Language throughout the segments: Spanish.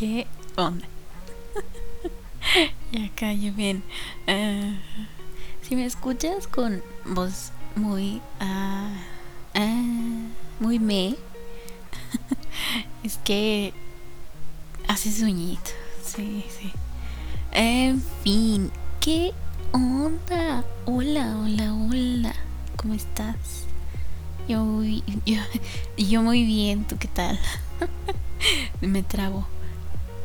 ¿Qué onda? ya callo bien. Ah, si me escuchas con voz muy. ah, ah, muy me. es que. Hace sueñito. Sí, sí. En fin, ¿qué onda? Hola, hola, hola. ¿Cómo estás? Yo, yo, yo muy bien, ¿tú qué tal? Me trabo.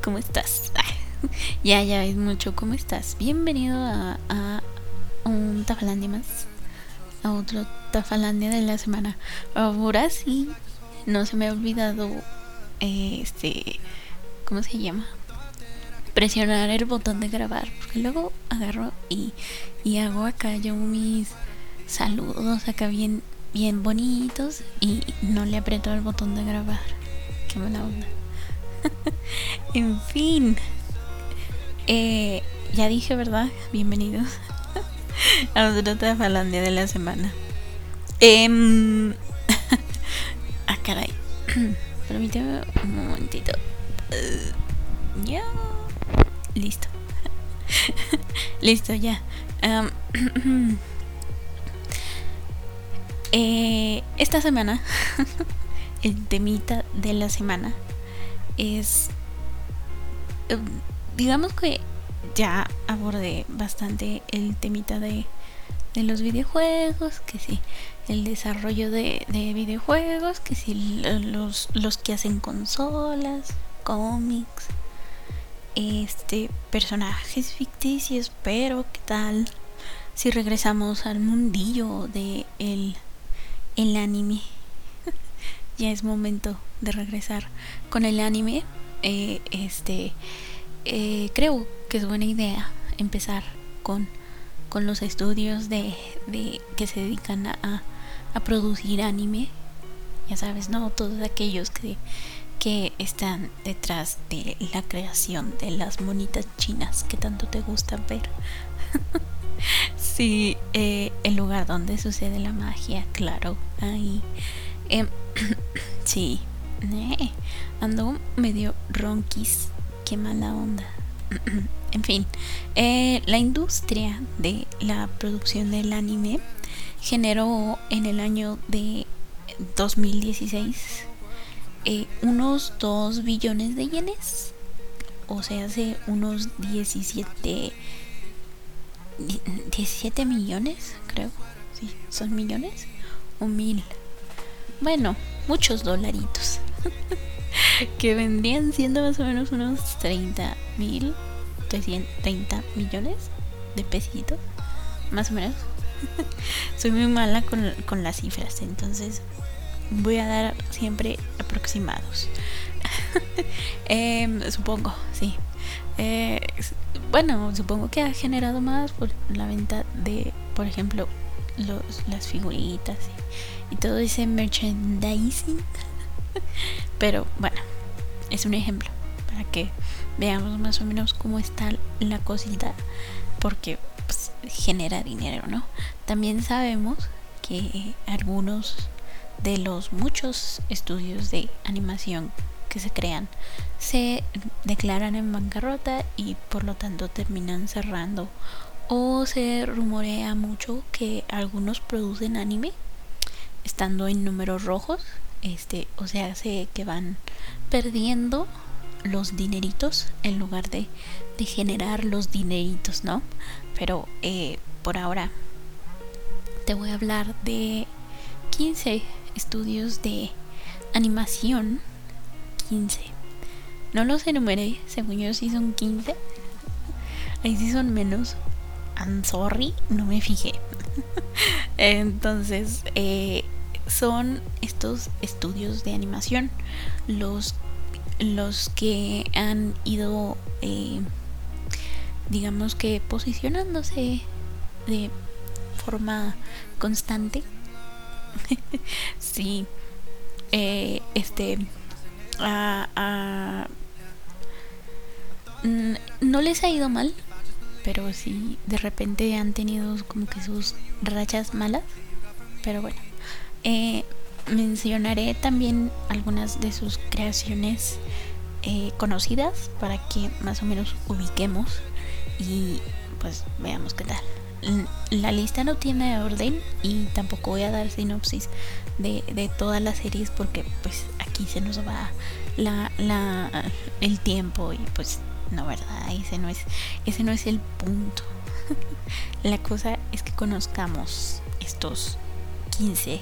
¿Cómo estás? ya, ya es mucho. ¿Cómo estás? Bienvenido a, a un Tafalandia más. A otro Tafalandia de la semana. Ahora sí, no se me ha olvidado. eh, Este. ¿Cómo se llama? Presionar el botón de grabar. Porque luego agarro y, y hago acá yo mis saludos acá bien, bien bonitos. Y no le aprieto el botón de grabar. Qué mala onda. en fin. Eh, ya dije, ¿verdad? Bienvenidos a otro Tafalandia de la semana. Em, ah, caray. Permíteme un momentito. Eh, ya. Listo. Listo, ya. Am, eh, esta semana, el temita de la semana es. eh, digamos que ya abordé bastante el temita de, de los videojuegos, que sí, el desarrollo de, de videojuegos, que sí, lo- los, los que hacen consolas, cómics, este, personajes ficticios, pero ¿qué tal si regresamos al mundillo de el, el anime? ya es momento de regresar con el anime. Eh, este, eh, creo que es buena idea empezar con, con los estudios de, de que se dedican a, a- producir anime. Ya sabes, ¿no? Todos aquellos que, que están detrás de la creación de las monitas chinas que tanto te gusta ver. sí, eh, el lugar donde sucede la magia, claro, ahí. Em, sí, eh, ando medio ronquis, qué mala onda. en fin, eh, la industria de la producción del anime generó en el año de 2016 eh, unos 2 billones de yenes, o sea, hace unos 17 die- 17 millones, creo. Sí, son millones o mil. Bueno, muchos dolaritos. que vendrían siendo más o menos unos 30 mil, 30 millones de pesitos, más o menos. Soy muy mala con, con las cifras, entonces voy a dar siempre aproximados. Em, supongo, sí. Eh, bueno, supongo que ha generado más por la venta de, por ejemplo, los, las figuritas y todo ese merchandising. Pero bueno, es un ejemplo para que veamos más o menos cómo está la cosita, porque pues, genera dinero, ¿no? También sabemos que algunos de los muchos estudios de animación que se crean se declaran en bancarrota y por lo tanto terminan cerrando o se rumorea mucho que algunos producen anime estando en números rojos este o sea hace que van perdiendo los dineritos en lugar de, de generar los dineritos no pero eh, por ahora te voy a hablar de 15 estudios de animación. 15 no los enumeré según yo sí son 15 ahí sí son menos. I'm sorry no me fijé. Entonces eh, son estos estudios de animación los los que han ido eh, digamos que posicionándose de forma constante. Sí eh, este a- mm, no les ha ido mal pero sí de repente han tenido como que sus rachas malas pero bueno eh, mencionaré también algunas de sus creaciones eh, conocidas para que más o menos ubiquemos y pues veamos qué tal. La lista no tiene orden y tampoco voy a dar sinopsis de, todas las series porque pues aquí se nos va la, el tiempo y pues no, ¿verdad? Ese no es, ese no es el punto. la cosa es que conozcamos estos 15,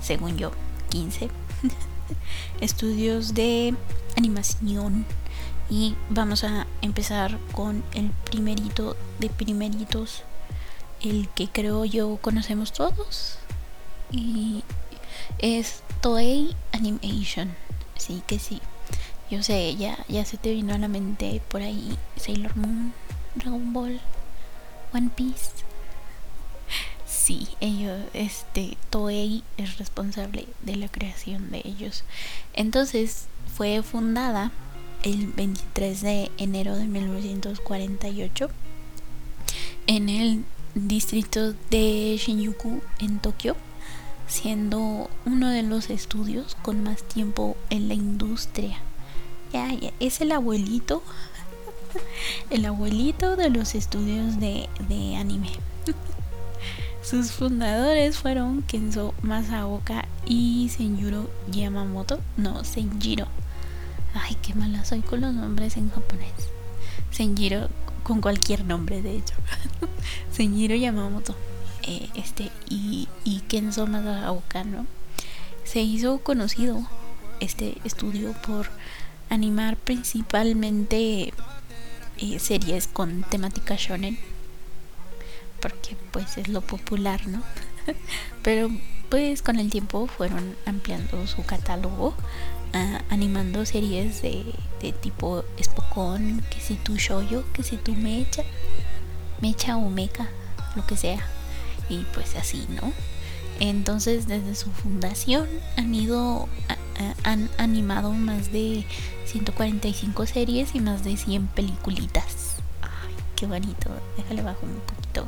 según yo, 15 estudios de animación. Y vamos a empezar con el primerito de primeritos el que creo yo conocemos todos y es Toei Animation. Sí que sí yo sé ya ya se te vino a la mente por ahí Sailor Moon Dragon Ball One Piece sí, ellos, este, Toei es responsable de la creación de ellos. Entonces fue fundada el 23 de enero de 1948 en el distrito de Shinjuku en Tokio, siendo uno de los estudios con más tiempo en la industria. Es el abuelito, el abuelito de los estudios de anime. Sus fundadores fueron Kenzo Masaoka y Senjuro Yamamoto. No, Senjiro. Ay, qué mala soy con los nombres en japonés. Senjiro con cualquier nombre, de hecho. Senjiro Yamamoto. Eh, este, y, y Kenzo Masaoka, ¿no? Se hizo conocido este estudio por animar principalmente eh, series con temática shonen porque pues es lo popular, ¿no? Pero pues con el tiempo fueron ampliando su catálogo, ah, animando series de, de tipo Spokon, que si tu shoyo, que si tu mecha, mecha o meca, lo que sea. Y pues así, ¿no? Entonces desde su fundación han ido, han animado más de 145 series y más de 100 peliculitas. Ay, qué bonito. Déjale bajo un poquito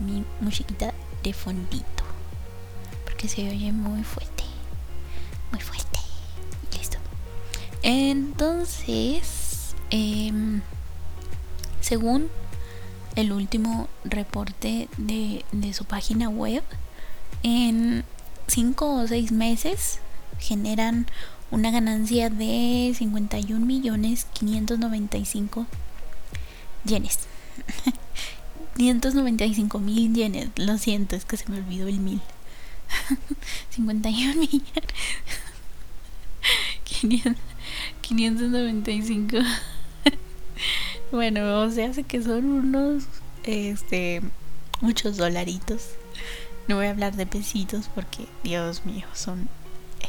mi musiquita de fondito. Porque se oye muy fuerte. Muy fuerte. Listo. Entonces, em, según el último reporte de, de su página web, en 5 o 6 meses generan una ganancia de 51 millones 595 yenes. 595 mil yenes. Lo siento, es que se me olvidó el mil. 51 millones. 595. bueno, o sea, hace que son unos, este, muchos dolaritos. No voy a hablar de pesitos porque, Dios mío, son... Eh,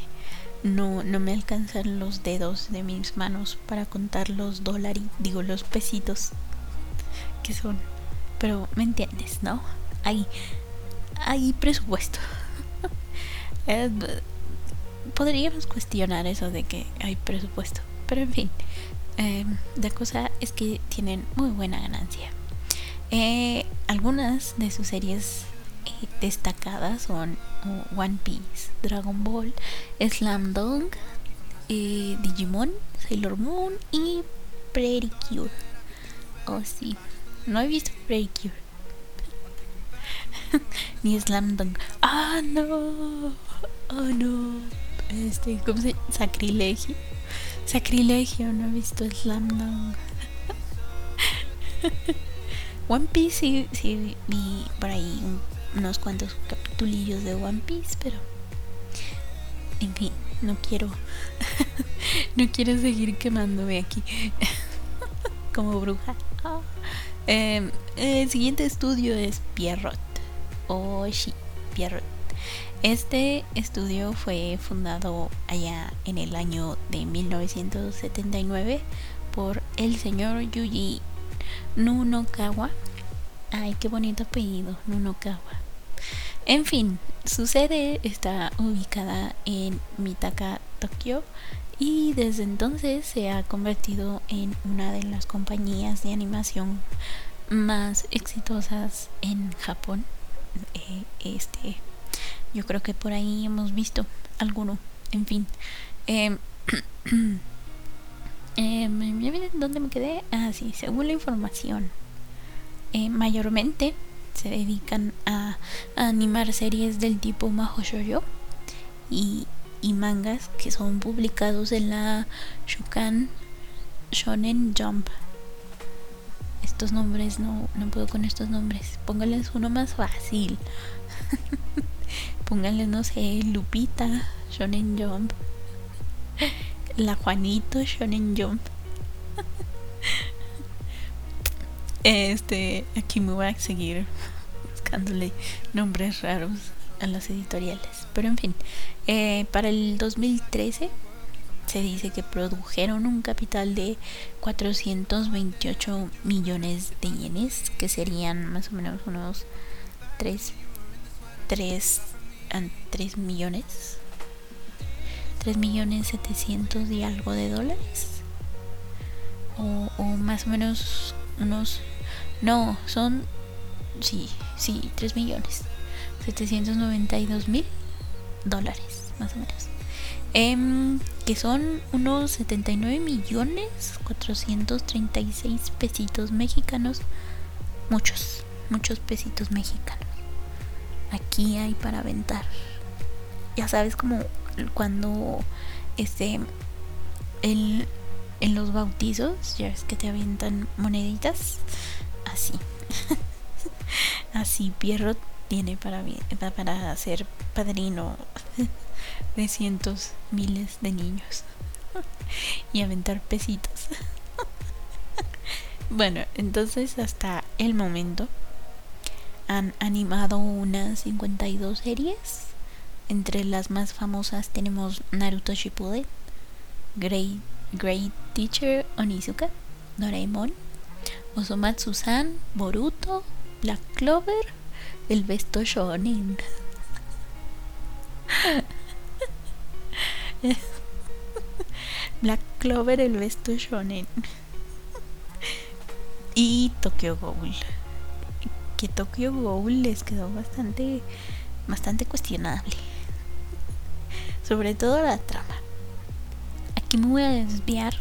no, no me alcanzan los dedos de mis manos para contar los dólares, digo, los pesitos que son pero me entiendes, ¿no? Hay, hay presupuesto. podríamos cuestionar eso de que hay presupuesto, pero en fin, eh, la cosa es que tienen muy buena ganancia. Eh, algunas de sus series eh, destacadas son One Piece, Dragon Ball, Slam Dunk, Digimon, Sailor Moon y Pretty Cure. Oh sí, no he visto Breakure. Ni Slam Dunk. Ah, no. Oh, no. Este, ¿cómo se llama? Sacrilegio. Sacrilegio, no he visto Slam Dunk. One Piece sí, sí vi por ahí unos cuantos capitulillos de One Piece, pero en fin, no quiero no quiero seguir quemándome aquí como bruja. Ah. Em, el siguiente estudio es Pierrot. O sí, Pierrot. Este estudio fue fundado allá en el año de 1979 por el señor Yuji Nunokawa. Ay, qué bonito apellido, Nunokawa. En fin, su sede está ubicada en Mitaka, Tokio, y desde entonces se ha convertido en una de las compañías de animación más exitosas en Japón. Eh, este, yo creo que por ahí hemos visto alguno. En fin, em, Eh, ¿Dónde me quedé? Ah, sí, según la información. Eh, mayormente se dedican a, animar series del tipo Maho y, y mangas que son publicados en la Shukan Shonen Jump. Estos nombres no, no puedo con estos nombres. Pónganles uno más fácil. Pónganle, no sé, Lupita Shonen Jump. La Juanito Shonen Jump. Este, aquí me voy a seguir buscándole nombres raros a las editoriales. Pero en fin, eh, para el 2013 se dice que produjeron un capital de 428 millones de yenes, que serían más o menos unos 3, 3, 3 millones. 3 millones 700 y algo de dólares. O, más o menos unos no, son. Sí, sí, 3 millones. 792 mil dólares, más o menos. Em, que son unos 79 millones 436 pesitos mexicanos. Muchos, muchos pesitos mexicanos. Aquí hay para aventar. Ya sabes como cuando este el, en los bautizos, ya ves que te avientan moneditas así. así Pierrot tiene para, para ser padrino de cientos, miles de niños y aventar pesitos. bueno, entonces hasta el momento han animado unas 52 series. Entre las más famosas tenemos Naruto Shippuden, Great, Great Teacher Onizuka, Doraemon, Osomatsu-san, Boruto, Black Clover, el Besto Shonen. Black Clover, el Besto Shonen. y Tokyo Ghoul. Que Tokyo Ghoul les quedó bastante, bastante cuestionable. Sobre todo la trama. Aquí me voy a desviar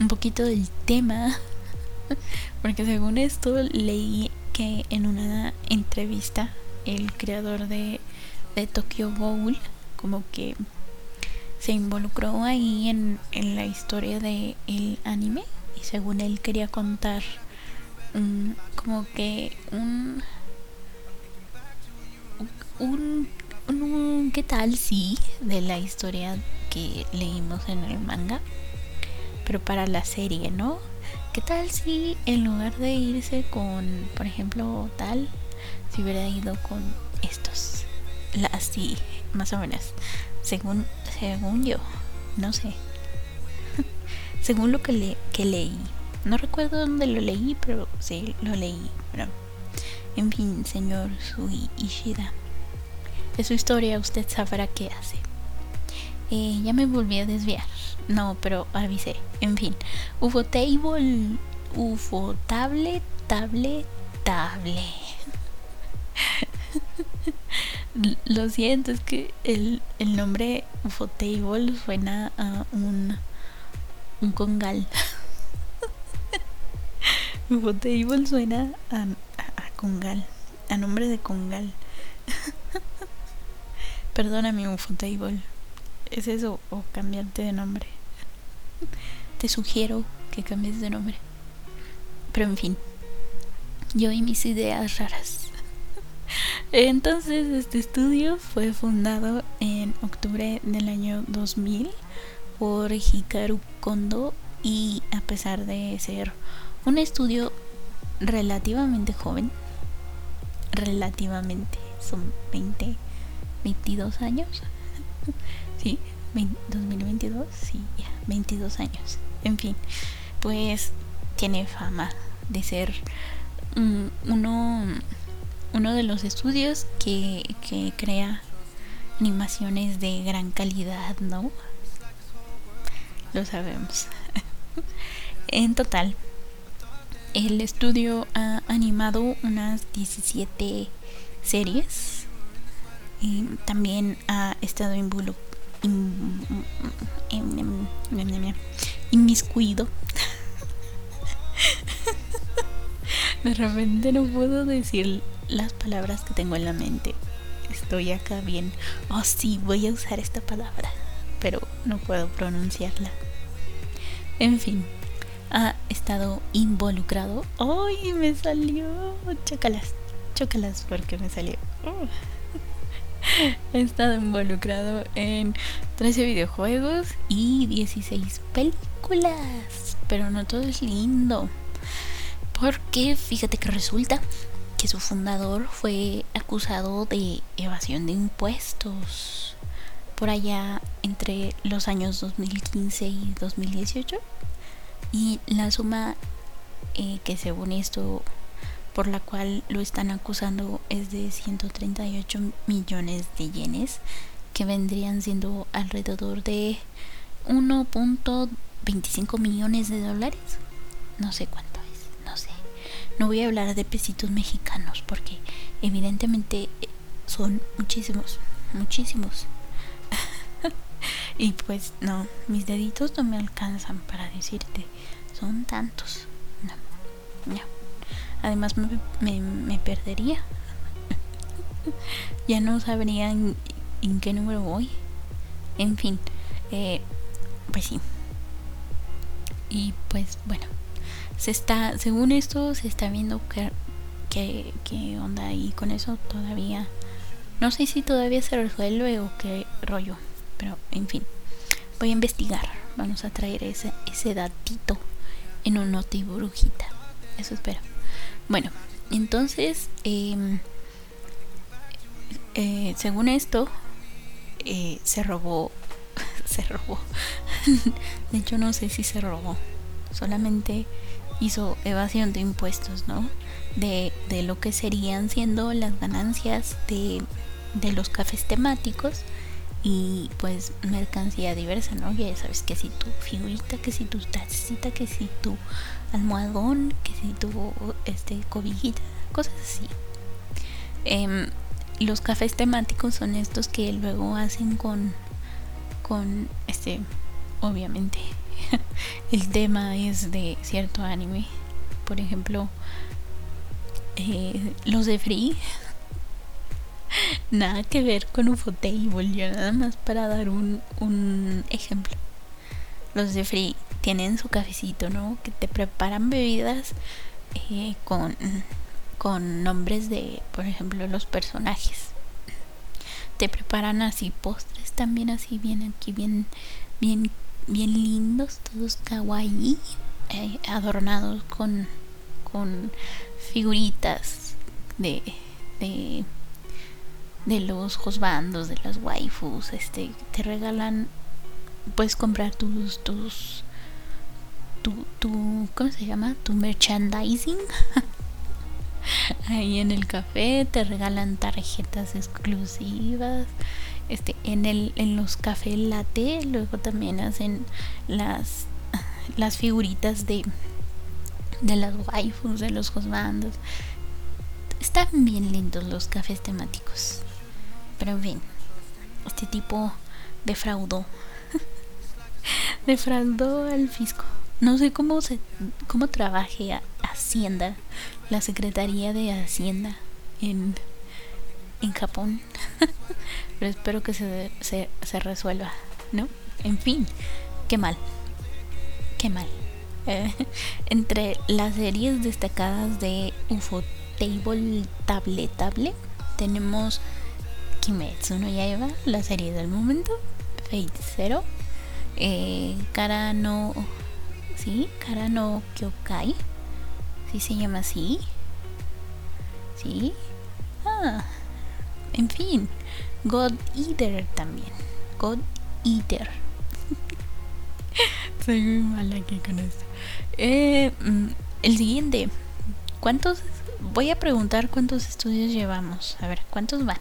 un poquito del tema Porque según esto leí que en una entrevista el creador de, de Tokyo Ghoul como que se involucró ahí en, en la historia del el anime y según él quería contar como que un, un, un, qué tal sí de la historia que leímos en el manga pero para la serie no ¿Qué tal si en lugar de irse con, por ejemplo, tal, si hubiera ido con estos? Así, más o menos. Según, según yo, no sé. según lo que, le, que leí. No recuerdo dónde lo leí, pero sí, lo leí. Pero, en fin, señor Sui Ishida. De su historia usted sabrá qué hace. Eh, ya me volví a desviar. No, pero avisé. En fin. UFO Table. UFO Table. Table. Lo siento, es que el, el nombre UFO Table suena a un, un congal. UFO Table suena a, a, congal. A nombre de congal. Perdóname, UFO Table. ¿Es eso o cambiarte de nombre? te sugiero que cambies de nombre. Pero en fin, yo y mis ideas raras. Entonces, este estudio fue fundado en octubre del año 2000 por Hikaru Kondo y a pesar de ser un estudio relativamente joven, relativamente, son 20, 22 años, sí, 2022, sí, ya, 22 años. En fin, pues tiene fama de ser uno, uno de los estudios que, que crea animaciones de gran calidad, ¿no? Lo sabemos. en total, el estudio ha animado unas 17 series. Y también ha estado involucrado inmiscuido. De repente no puedo decir las palabras que tengo en la mente. Estoy acá bien. Oh, sí, voy a usar esta palabra. Pero no puedo pronunciarla. En fin, ha estado involucrado. ¡Ay! Me salió. Chócalas. Chócalas porque me salió. ha estado involucrado en 13 videojuegos y 16 películas. Pero no todo es lindo. Porque fíjate que resulta que su fundador fue acusado de evasión de impuestos por allá entre los años 2015 y 2018 y la suma eh, que según esto por la cual lo están acusando es de 138 millones de yenes que vendrían siendo alrededor de 1.25 millones de dólares. No sé cuánto no voy a hablar de pesitos mexicanos porque evidentemente son muchísimos muchísimos y pues no, mis deditos no me alcanzan para decirte, son tantos. No, no. Además me, me, perdería. ya no sabría en, qué número voy. En fin, eh, pues sí. Y pues bueno, se está, según esto, se está viendo que, que, que onda ahí con eso todavía. No sé si todavía se resuelve o qué rollo. Pero, en fin, voy a investigar. Vamos a traer ese, ese datito en un noti brujita. Eso espero. Bueno, entonces, em, eh, según esto, eh, se robó. se robó. de hecho, no sé si se robó. Solamente hizo evasión de impuestos, ¿no? De, de lo que serían siendo las ganancias de, de los cafés temáticos y pues mercancía diversa, ¿no? Ya sabes que si tu figurita, que si tu tacita, que si tu almohadón, que si tu este cobijita, cosas así. Em, los cafés temáticos son estos que luego hacen con con este obviamente el tema es de cierto anime por ejemplo eh, los de Free nada que ver con Ufotable, yo nada más para dar un, un ejemplo. Los de Free tienen su cafecito, ¿no? Que te preparan bebidas eh, con, con nombres de, por ejemplo, los personajes. Te preparan así postres también así bien aquí, bien, bien, bien lindos, todos kawaii, eh, adornados con, con figuritas de, de de los josbandos, de las waifus, este, te regalan, puedes comprar tus, tus, tu, tu, ¿cómo se llama? Tu merchandising. Ahí en el café te regalan tarjetas exclusivas. Este, en el, en los café latte, luego también hacen las, las figuritas de, de las waifus, de los josbandos. Están bien lindos los cafés temáticos. Pero en fin, este tipo defraudó. defraudó al fisco. No sé cómo se cómo trabaje Hacienda, la Secretaría de Hacienda en, en Japón. Pero espero que se, se, se, resuelva, ¿no? En fin, qué mal. Qué mal. Eh, entre las series destacadas de UFO Table Table Table tenemos Kimetsu no Yaiba, la serie del momento, Fate Zero, eh, Kara no... ¿Sí? Kara no Kyokai, ¿sí se llama así? ¿Sí? Ah, en fin, God Eater también, God Eater. Soy muy mala aquí con esto. Eh, mm, el siguiente, ¿cuántos? Voy a preguntar cuántos estudios llevamos. A ver, ¿cuántos van?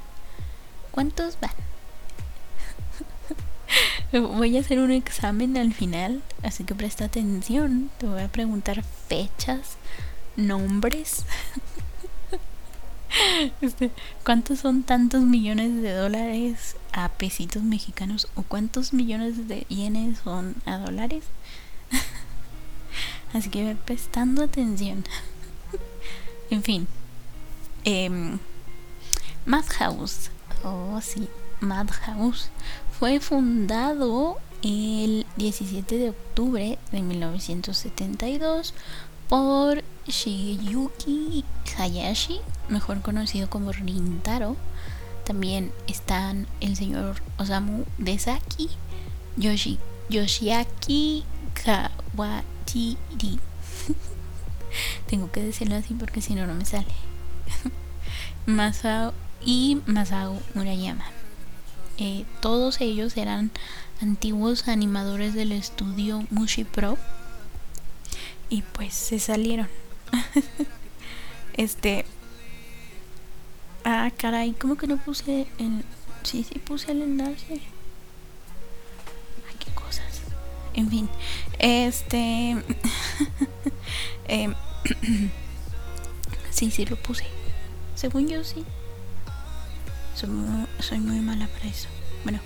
¿Cuántos van? voy a hacer un examen al final, así que presta atención. Te voy a preguntar fechas, nombres. Este, ¿Cuántos son tantos millones de dólares a pesitos mexicanos? ¿O cuántos millones de yenes son a dólares? Así que prestando atención. en fin. Eh, Madhouse. Oh, sí. Madhouse. Fue fundado el 17 de octubre de 1972 por Shigeyuki Hayashi, mejor conocido como Rintaro. También están el señor Osamu Desaki, Yoshi, Yoshiaki Kawatiri. Tengo que decirlo así porque si no, no me sale. Masao y Masao Murayama. Eh, todos ellos eran antiguos animadores del estudio Mushi Pro y pues se salieron. este. Ah, caray, ¿cómo que no puse el. Sí, sí, puse el enlace. Ay, qué cosas. En fin, este. eh, sí, sí, lo puse. Según yo, sí. Soy muy, soy muy mala para eso. Bueno,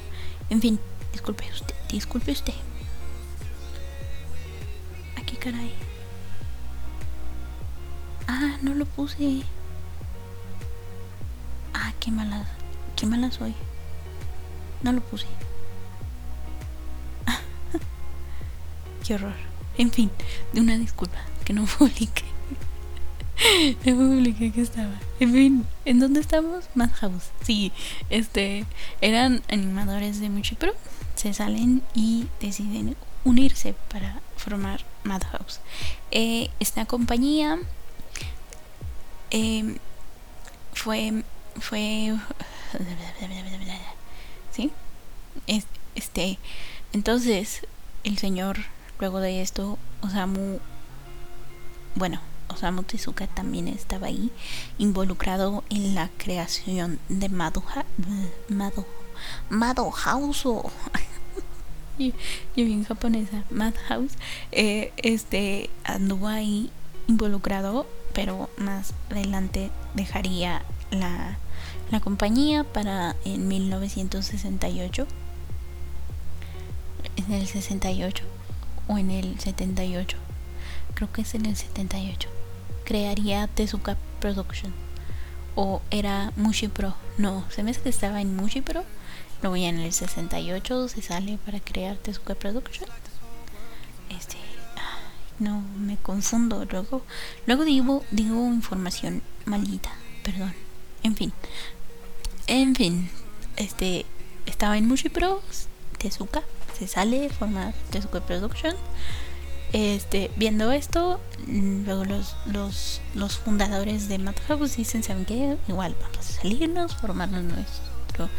en fin, disculpe usted, disculpe usted. Aquí, caray. Ah, no lo puse. Qué mala. Qué mala soy. No lo puse. qué horror. En fin, de una disculpa que no publiqué. no publiqué que estaba. En fin, ¿en dónde estamos? Madhouse. Sí, este. Eran animadores de Muchi Pro. Se salen y deciden unirse para formar Madhouse. Eh, esta compañía eh, fue fue sí este entonces el señor luego de esto Osamu bueno Osamu Tezuka también estaba ahí involucrado en la creación de Madoha Mado Madhouse y, y bien japonesa Madhouse. Eh, este anduvo ahí involucrado pero más adelante dejaría la, la compañía para en 1968 en el 68 o en el 78 creo que es en el 78 crearía Tezuka Production o era Mushi Pro no se me hace que estaba en Mushi Pro luego ya en el 68 se sale para crear Tezuka Production este no me confundo. Luego, luego digo, digo información maldita, perdón. En fin, en fin, este estaba en Mushi Pro, Tezuka, se sale, forma Tezuka Production. Este, viendo esto, luego los, los, los fundadores de Madhouse dicen, ¿saben qué? Igual vamos a salirnos, formarnos nuestro,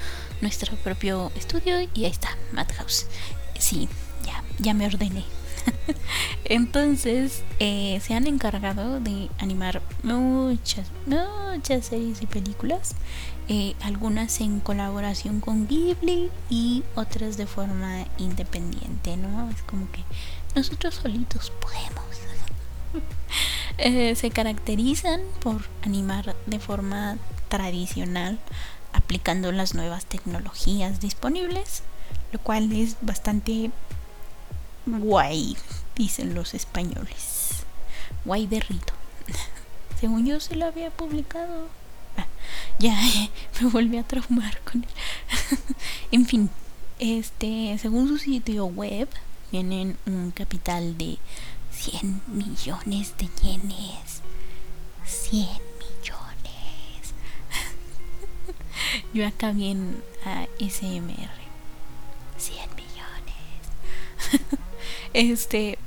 nuestro propio estudio y ahí está, Madhouse. Sí, ya, ya me ordené. Entonces eh, se han encargado de animar muchas, muchas series y películas, eh, algunas en colaboración con Ghibli y otras de forma independiente, ¿no? Es como que nosotros solitos podemos. Eh, se caracterizan por animar de forma tradicional, aplicando las nuevas tecnologías disponibles, lo cual es bastante Guay, dicen los españoles. Guay de Rito. Según yo se lo había publicado. Ah, ya, me volví a traumar con él. en fin, este, según su sitio web, tienen un capital de 100 millones de yenes. 100 millones. yo acá bien a SMR. 100 millones. Este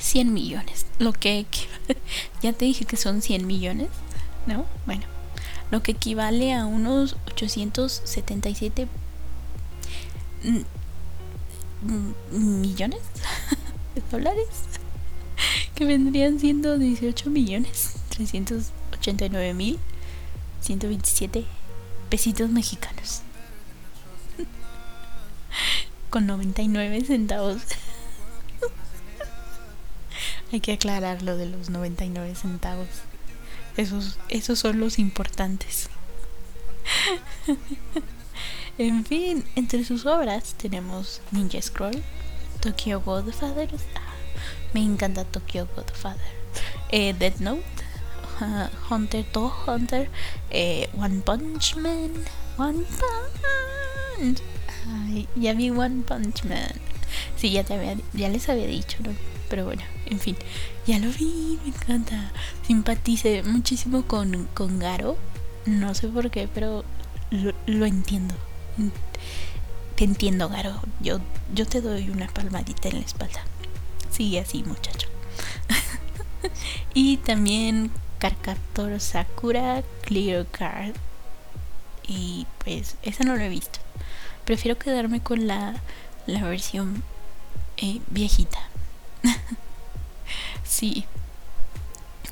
100 millones, lo que ya te dije que son 100 millones, ¿no? Bueno, lo que equivale a unos 877 millones de dólares que vendrían siendo 18 millones 389 mil 127 pesitos mexicanos con 99 centavos hay que aclarar lo de los 99 centavos. Esos, esos son los importantes. en fin, entre sus obras tenemos Ninja Scroll, Tokyo Godfathers, Me encanta Tokyo Godfather. Eh, Death Note, Hunter to Hunter, eh, One Punch Man, One Punch. Ay, ya vi One Punch Man. Sí, ya, te había, ya les había dicho, ¿no? Pero bueno, en fin, ya lo vi, me encanta. Simpatice muchísimo con, con Garo. No sé por qué, pero lo, lo entiendo. Te entiendo, Garo. Yo, yo te doy una palmadita en la espalda. Sigue así, muchacho. y también Karkator Sakura Clear Card. Y pues esa no lo he visto. Prefiero quedarme con la, la versión eh, viejita. sí.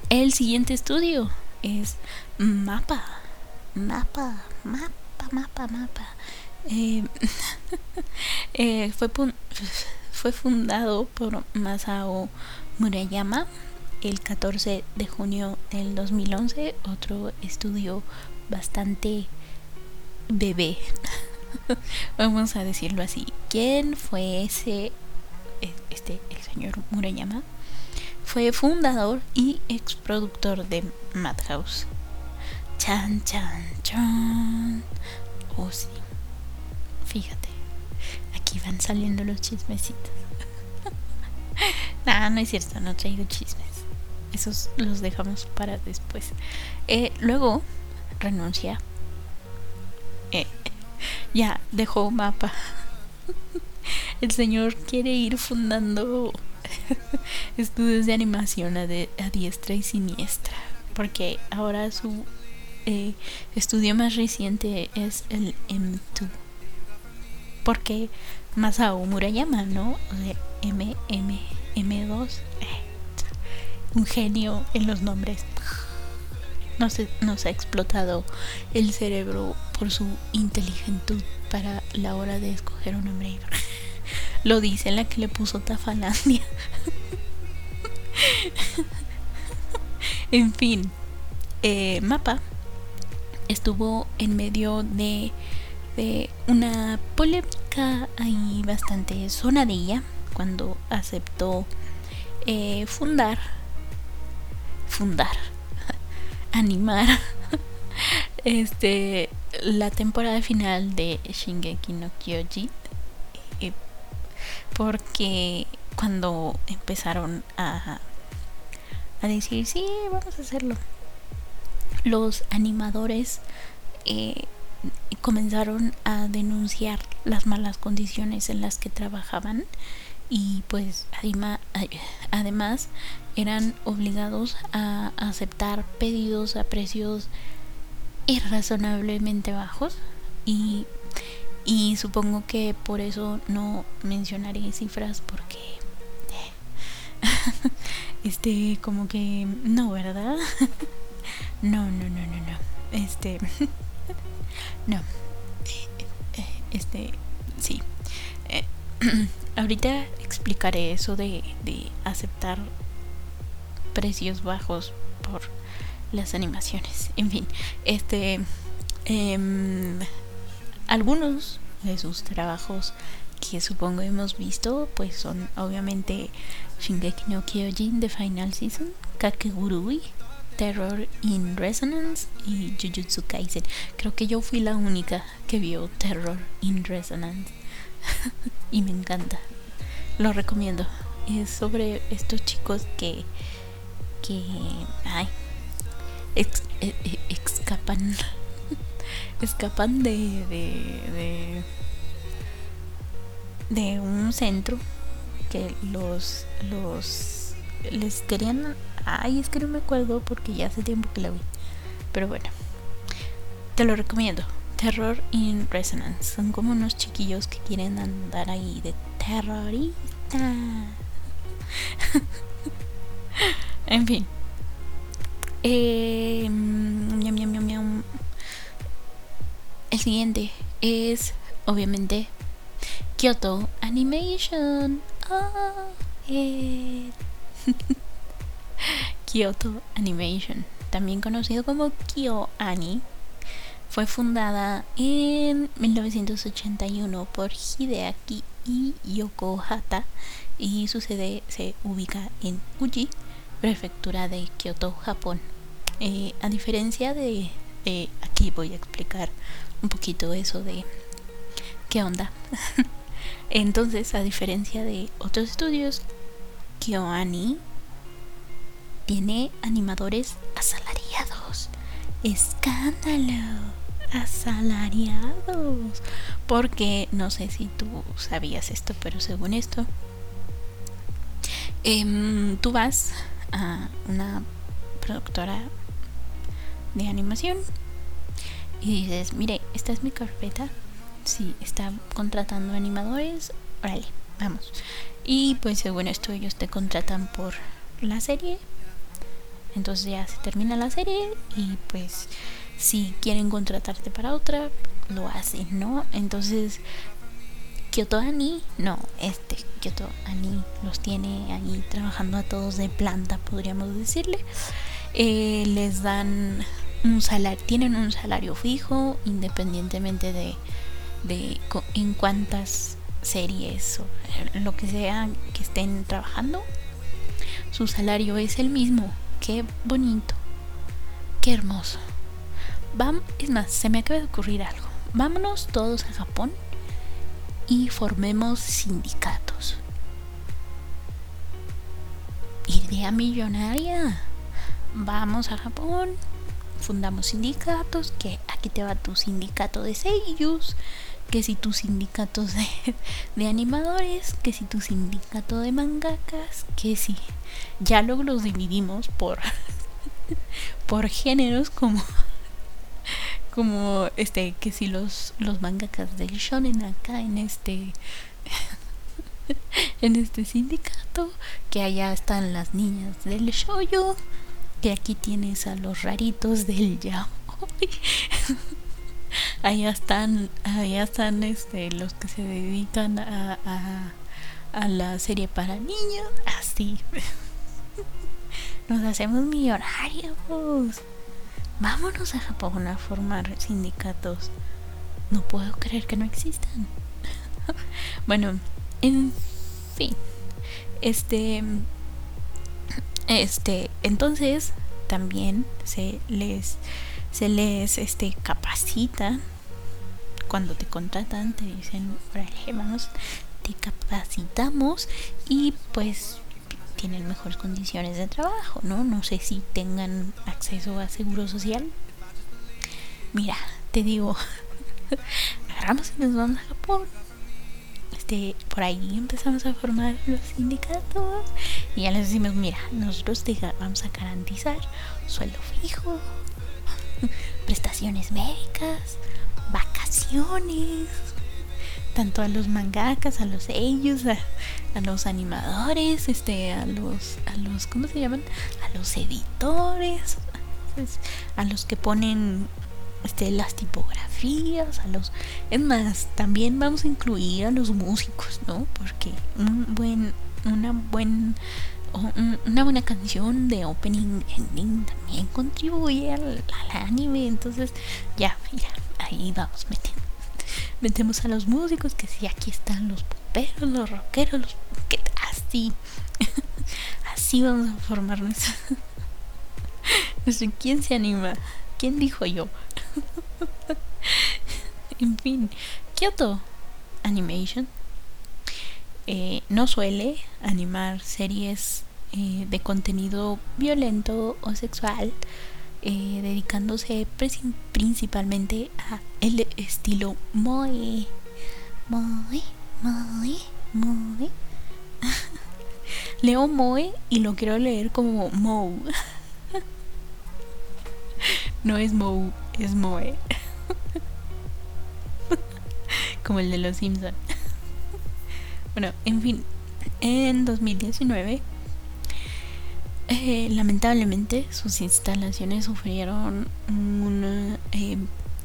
El siguiente estudio es Mapa. Mapa, mapa, mapa, mapa. Eh, eh, fue, fue fundado por Masao Murayama el 14 de junio del 2011. Otro estudio bastante bebé. Vamos a decirlo así. ¿Quién fue ese? E, este, el señor Murayama. Fue fundador y exproductor de Madhouse. Chan, chan, chan. Oh, sí. Fíjate. Aquí van saliendo los chismecitos. nah, no es cierto, no traigo chismes. Esos los dejamos para después. Eh, luego renuncia. Eh, ya dejó mapa. El señor quiere ir fundando estudios de animación a, diestra y siniestra. Porque ahora su eh, estudio más reciente es el M2. Porque Masao Murayama, ¿no? O sea, M, M, M2. un genio en los nombres. Nos, nos ha explotado el cerebro por su inteligentud para la hora de escoger un nombre. Lo dice la que le puso Tafalandia. en fin, eh, Mapa estuvo en medio de, de una polémica ahí bastante sonadilla cuando aceptó eh, fundar, fundar, animar este la temporada final de Shingeki no Kyoji porque cuando empezaron a a decir sí vamos a hacerlo los animadores eh, comenzaron a denunciar las malas condiciones en las que trabajaban y pues además eran obligados a aceptar pedidos a precios irrazonablemente bajos y, y supongo que por eso no mencionaré cifras porque este como que no verdad no no no no no. Este no. Este sí. Eh, ahorita explicaré eso de, de aceptar precios bajos por las animaciones. En fin, este em, algunos de sus trabajos que supongo hemos visto, pues son obviamente Shingeki no Kyojin The Final Season, Kakegurui, Terror in Resonance y Jujutsu Kaisen. Creo que yo fui la única que vio Terror in Resonance y me encanta. Lo recomiendo. Es sobre estos chicos que que ay, eh, eh, escapan escapan de, de, de, un centro que los los les querían ay es que no me acuerdo porque ya hace tiempo que la vi pero bueno te lo recomiendo Terror in Resonance son como unos chiquillos que quieren andar ahí de terrorista. En fin eh, el siguiente es obviamente Kyoto Animation. Oh, Kyoto Animation, también conocido como KyoAni, fue fundada en 1981 por Hideaki y Yokohata y su sede se ubica en Uji, prefectura de Kyoto, Japón. Eh, a diferencia de, aquí voy a explicar un poquito eso de qué onda. Entonces, a diferencia de otros estudios, KyoAni tiene animadores asalariados. Escándalo. Asalariados. Porque no sé si tú sabías esto, pero según esto, eh, tú vas a una productora de animación y dices, mire, esta es mi carpeta. Si está contratando animadores, órale, vamos. Y pues según esto ellos te contratan por la serie. Entonces ya se termina la serie y pues si quieren contratarte para otra, lo hacen, ¿no? Entonces Kyoto Ani, no, este Kyoto Ani los tiene ahí trabajando a todos de planta, podríamos decirle. Eh, les dan un salario, tienen un salario fijo independientemente de, de en cuántas series o lo que sea que estén trabajando. Su salario es el mismo. Qué bonito. Qué hermoso. Vamos, es más, se me acaba de ocurrir algo. Vámonos todos a Japón y formemos sindicatos. Idea millonaria. Vamos a Japón, fundamos sindicatos, que aquí te va tu sindicato de sellos, que si tu sindicato de, de, animadores, que si tu sindicato de mangakas, que si ya luego los dividimos por por géneros como como este que si los los mangakas del shonen acá en este en este sindicato que allá están las niñas del shoyo que aquí tienes a los raritos del yaoi allá están allá están este los que se dedican a, a, a la serie para niños así nos hacemos millonarios Vámonos a Japón a formar sindicatos. No puedo creer que no existan. bueno, en fin. Este. Este. Entonces. También se les. Se les este capacita. Cuando te contratan, te dicen, vamos, te capacitamos. Y pues tienen mejores condiciones de trabajo, ¿no? No sé si tengan acceso a seguro social. Mira, te digo, agarramos y nos vamos a Japón. Este, por ahí empezamos a formar los sindicatos y ya les decimos, mira, nosotros vamos a garantizar sueldo fijo, prestaciones médicas, vacaciones, tanto a los mangakas, a los ellos, a, a los animadores, este, a los, a los, ¿cómo se llaman? A los editores, a los que ponen este, las tipografías, a los, es más, también vamos a incluir a los músicos, ¿no? Porque un buen, una buen, una buena canción de opening ending también contribuye al, anime, entonces ya, ya, ahí vamos metiendo metemos a los músicos, que si aquí están los poperos, los rockeros, los que así. así vamos a formarnos. no sé quién se anima. ¿Quién dijo yo? en fin, Kyoto Animation eh, no suele animar series eh, de contenido violento o sexual eh, dedicándose principalmente a el estilo moe, moe, moe, moe. Leo moe y lo quiero leer como mou. no es mou, es moe. como el de los Simpson. bueno, en fin, en 2019 eh, lamentablemente sus instalaciones sufrieron un eh,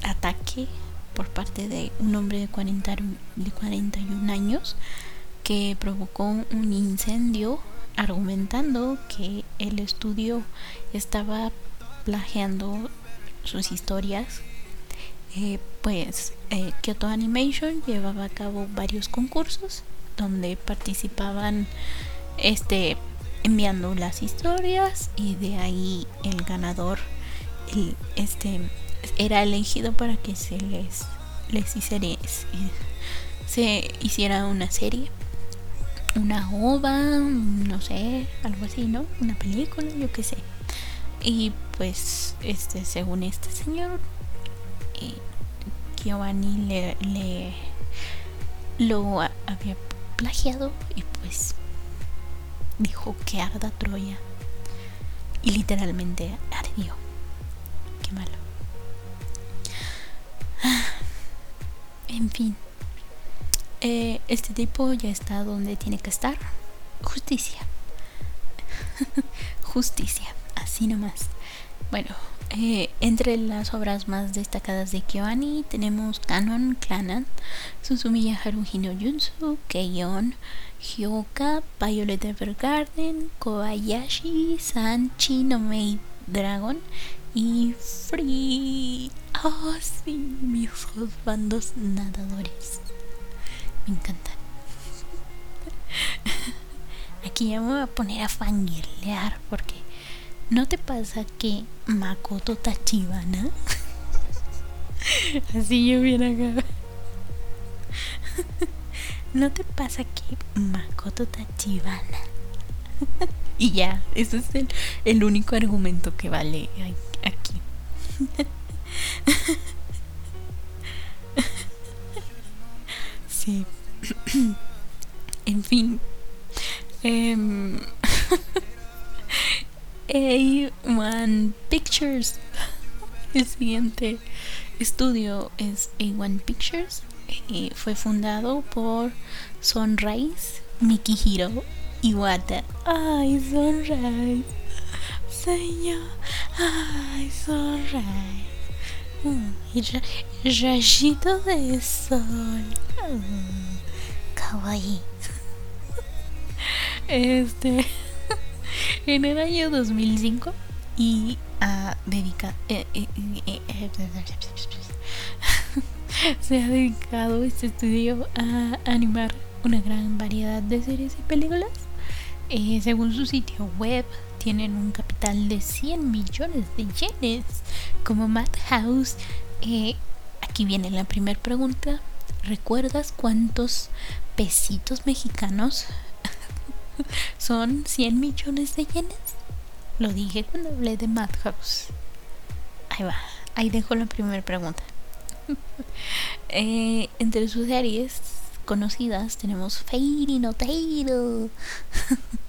ataque por parte de un hombre de, 40, de 41 años que provocó un incendio argumentando que el estudio estaba plagiando sus historias. Eh, pues Kyoto Animation llevaba a cabo varios concursos donde participaban este enviando las historias y de ahí el ganador este era elegido para que se les les hiciera, se hiciera una serie una ova no sé algo así no una película yo qué sé y pues este según este señor eh, Giovanni le, lo había plagiado y pues dijo que arda Troya y literalmente ardió. Qué malo. En fin, eh, este tipo ya está donde tiene que estar. Justicia. Justicia, así nomás. Bueno, eh, entre las obras más destacadas de Kyoani tenemos Canon, Clanan, Susumiya Haruhi no Keion, Hyoka, Violet Evergarden, Kobayashi, Sanchi no Mei Dragon y Free. Oh, sí, mis bandos nadadores. Me encantan. Aquí ya me voy a poner a fangirlear porque ¿No te pasa que Makoto Tachibana? Así yo bien acá. ¿No te pasa que Makoto Tachibana? y ya, ese es el, el único argumento que vale aquí. sí. en fin. Eh, A1 Pictures. El siguiente estudio es A1 Pictures. y fue fundado por Sunrise, Mikihiro Iwata. Ay, Sunrise. Señor. Ay, Sunrise. Mm, rayito de sol. Mm, kawaii. Este en el año 2005 y a dedica, eh, eh, eh, se ha dedicado este estudio a animar una gran variedad de series y películas. según su sitio web, tienen un capital de 100 millones de yenes como Madhouse. aquí viene la primera pregunta. ¿Recuerdas cuántos pesitos mexicanos son 100 millones de yenes. Lo dije cuando hablé de Madhouse. Ahí va, ahí dejo la primera pregunta. Eh, entre sus series conocidas tenemos Fairy no Tail,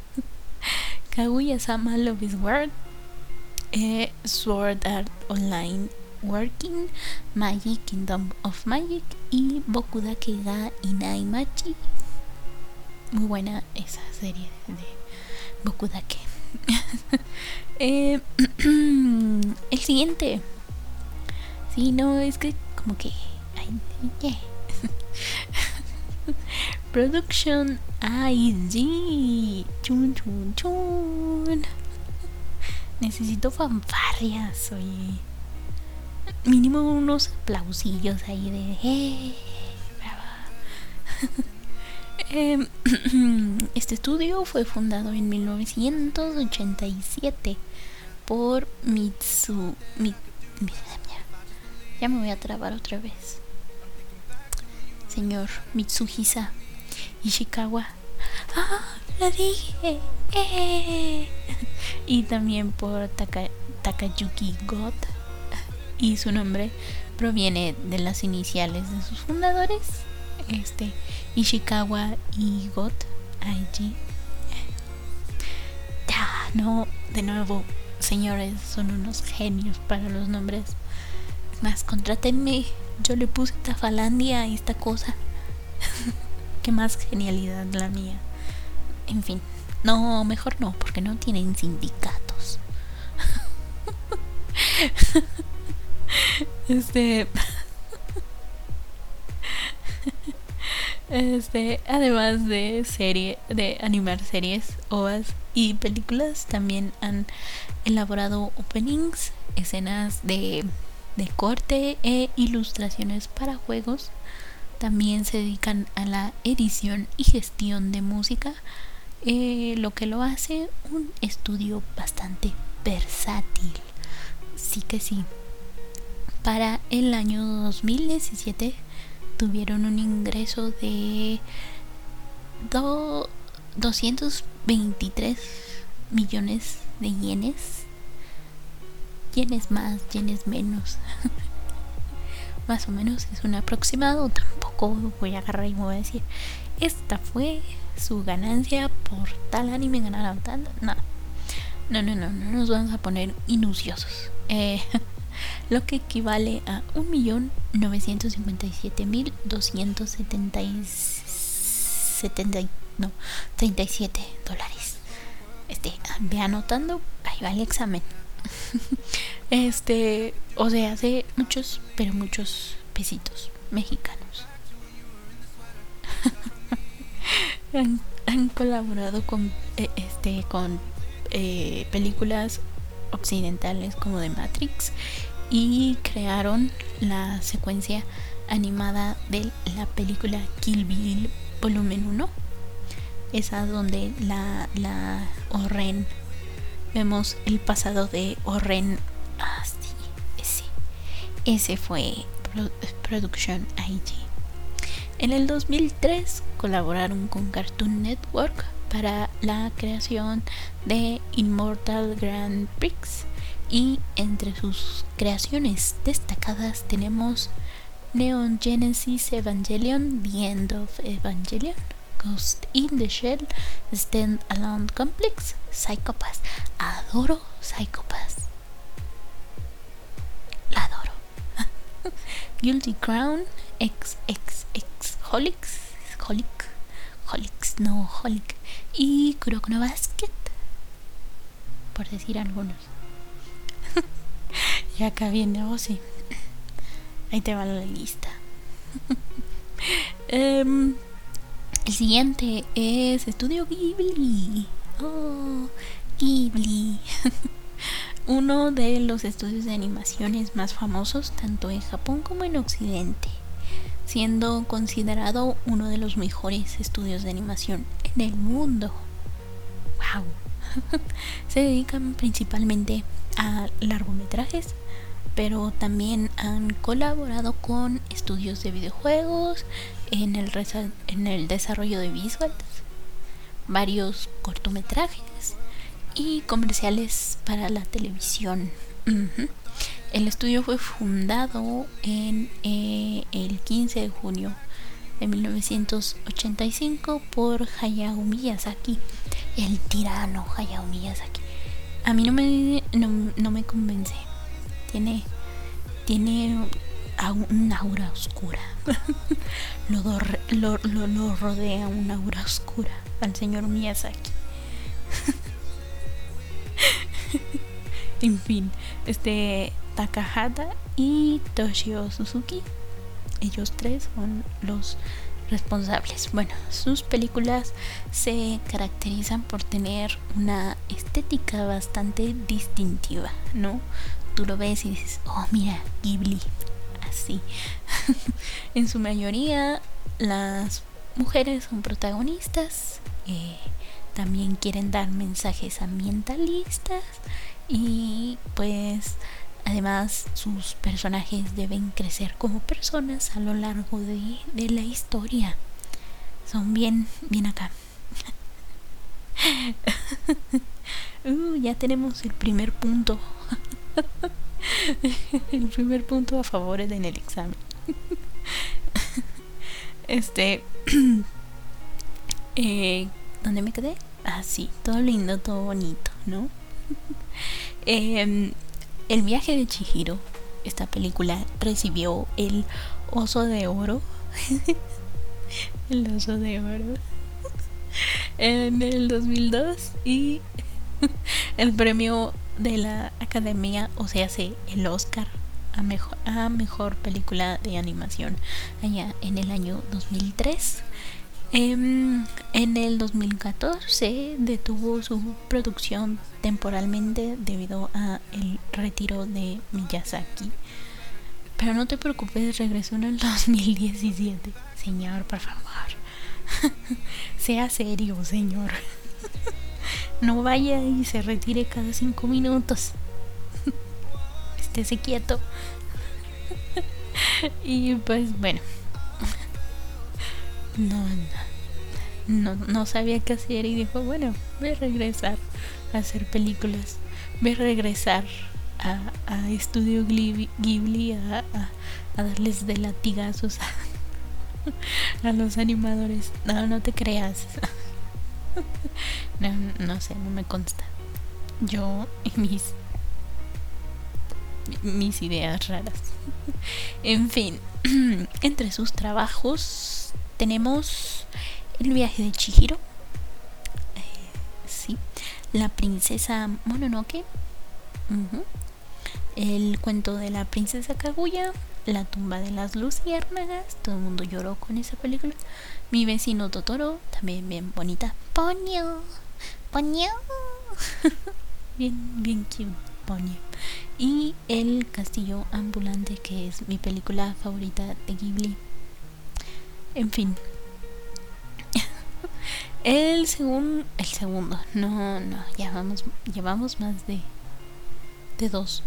Kaguya-sama Love is Word, eh, Sword Art Online Working, Magic Kingdom of Magic y Bokudake ga Inaimachi muy buena esa serie de Bokudake. eh, el siguiente. Sí, no, es que como que... Ay, Production IG. Chun, chun, chun. Necesito fanfarrias, oye. Mínimo unos aplausillos ahí de... Eh, brava. Em, este estudio fue fundado en 1987 por Mitsu. ya me voy a trabar otra vez. Señor Mitsuhisa Ishikawa. ¡Ah! ¡La dije! ¡Eh! Y también por Takayuki God. Y su nombre proviene de las iniciales de sus fundadores este Ishikawa y Got IG. Ya, no, de nuevo, señores, son unos genios para los nombres. Más, contrátenme. Yo le puse Tafalandia a esta cosa. Qué más genialidad la mía. En fin, no, mejor no, porque no tienen sindicatos. este. Este, además de serie, de animar series, ovas y películas, también han elaborado openings, escenas de, de corte e ilustraciones para juegos, también se dedican a la edición y gestión de música, eh, lo que lo hace un estudio bastante versátil. Sí que sí. Para el año 2017 tuvieron un ingreso de 223 millones de yenes. Yenes más, yenes menos. más o menos es un aproximado. Tampoco voy a agarrar y me voy a decir, esta fue su ganancia por tal anime ganaron tanto. No. No, no, no, no nos vamos a poner inuciosos. Eh, lo que equivale a 1.957.270 no, 37 dólares. Este, ve anotando, ahí va el examen. este, o sea, hace muchos, pero muchos pesitos mexicanos. han, colaborado con eh, este con eh, películas occidentales como de Matrix y crearon la secuencia animada de la película Kill Bill volumen 1 esa donde la, la vemos el pasado de Oren. Ah sí ese ese fue Production IG en el 2003 colaboraron con Cartoon Network para la creación de Immortal Grand Prix y entre sus creaciones destacadas tenemos Neon Genesis Evangelion, The End of Evangelion, Ghost in the Shell, Stand Alone Complex, Psychopath. Adoro Psychopath. La adoro. Guilty Crown, XXX Holics, Holic, Holics, no Holic, y Kuroko no Basket, por decir algunos. y acá viene, oh sí. Ahí te va la lista. um, el siguiente es Estudio Ghibli. Oh, Ghibli. Uno de los estudios de animaciones más famosos tanto en Japón como en Occidente, siendo considerado uno de los mejores estudios de animación en el mundo. ¡Wow! Se dedican principalmente a largometrajes, pero también han colaborado con estudios de videojuegos, en el, en el desarrollo de visuals, varios cortometrajes y comerciales para la televisión. El estudio fue fundado en eh, el 15 de junio de 1985 por Hayao Miyazaki, el tirano Hayao Miyazaki. A mí no me, no me convence. Tiene, tiene una aura oscura. lo, lo, lo, rodea una aura oscura al señor Miyazaki. en fin, este Takahata y Toshio Suzuki, ellos tres son los responsables. Bueno, sus películas se caracterizan por tener una estética bastante distintiva, ¿no? Tú lo ves y dices, oh mira, Ghibli, así. en su mayoría las mujeres son protagonistas, eh, también quieren dar mensajes ambientalistas y pues además sus personajes deben crecer como personas a lo largo de, la historia. Son bien, bien acá. uh, ya tenemos el primer punto. el primer punto a favor en el examen. este. eh, ¿Dónde me quedé? Ah, sí, todo lindo, todo bonito, ¿no? Em, el viaje de Chihiro, esta película recibió el oso de oro. el oso de oro. en el 2002 y el premio de la academia, o sea, sí, el Oscar a mejor, a mejor película de animación allá en el año 2003. Em, en el 2014 detuvo su producción temporalmente debido a el retiro de Miyazaki. Pero no te preocupes, regresó en el 2017. Señor, por favor. sea serio, señor. no vaya y se retire cada cinco minutos. Estése quieto. y pues bueno. No, no, no sabía qué hacer y dijo, bueno, voy a regresar a hacer películas. Voy a regresar a, a Estudio Ghibli a, a, darles de latigazos a, a los animadores. No, no te creas. no, no sé, no me consta. Yo y mis mis ideas raras. en fin, entre sus trabajos tenemos el viaje de Chihiro. Eh, sí, la princesa Mononoke. El cuento de la princesa Kaguya. La tumba de las luciérnagas. Todo el mundo lloró con esa película. Mi vecino Totoro, también bien bonita. Ponyo. Ponyo. bien, bien cute. Ponyo. Y El castillo ambulante, que es mi película favorita de Ghibli. En fin. El segundo, el segundo, no, no, llevamos, llevamos más de, de dos,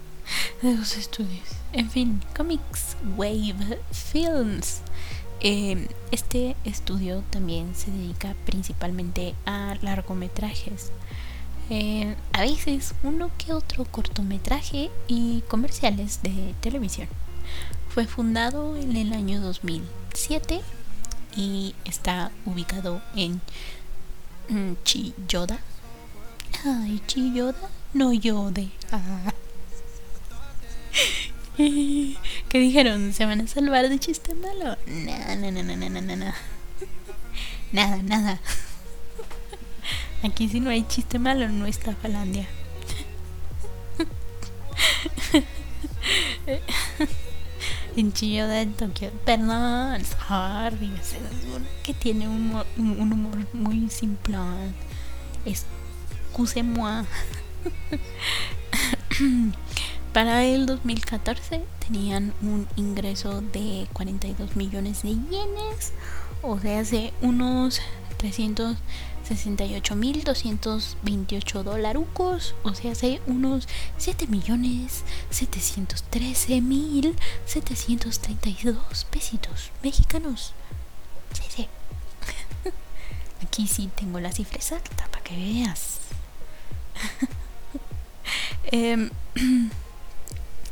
de dos estudios. En fin, Comics Wave Films. Em, este estudio también se dedica principalmente a largometrajes. Eh, a veces uno que otro cortometraje y comerciales de televisión. Fue fundado en el año 2007 y está ubicado en Chiyoda. Ay, Chiyoda, no Yode. Ah. ¿Qué dijeron? ¿Se van a salvar de chiste malo? No, no, no, no, no, no. Nada, nada. Aquí si no hay chiste malo no está Falandia. en Chiyoda, en Tokio. Perdón, sorry. Que tiene un, humor muy simple. Excuse-moi. Para el 2014 tenían un ingreso de 42 millones de yenes, o sea, hace unos 300 68.228 dolarucos, o sea, hace unos 7.713.732 pesitos mexicanos. Sí, sí. Aquí sí tengo la cifra exacta para que veas. Em,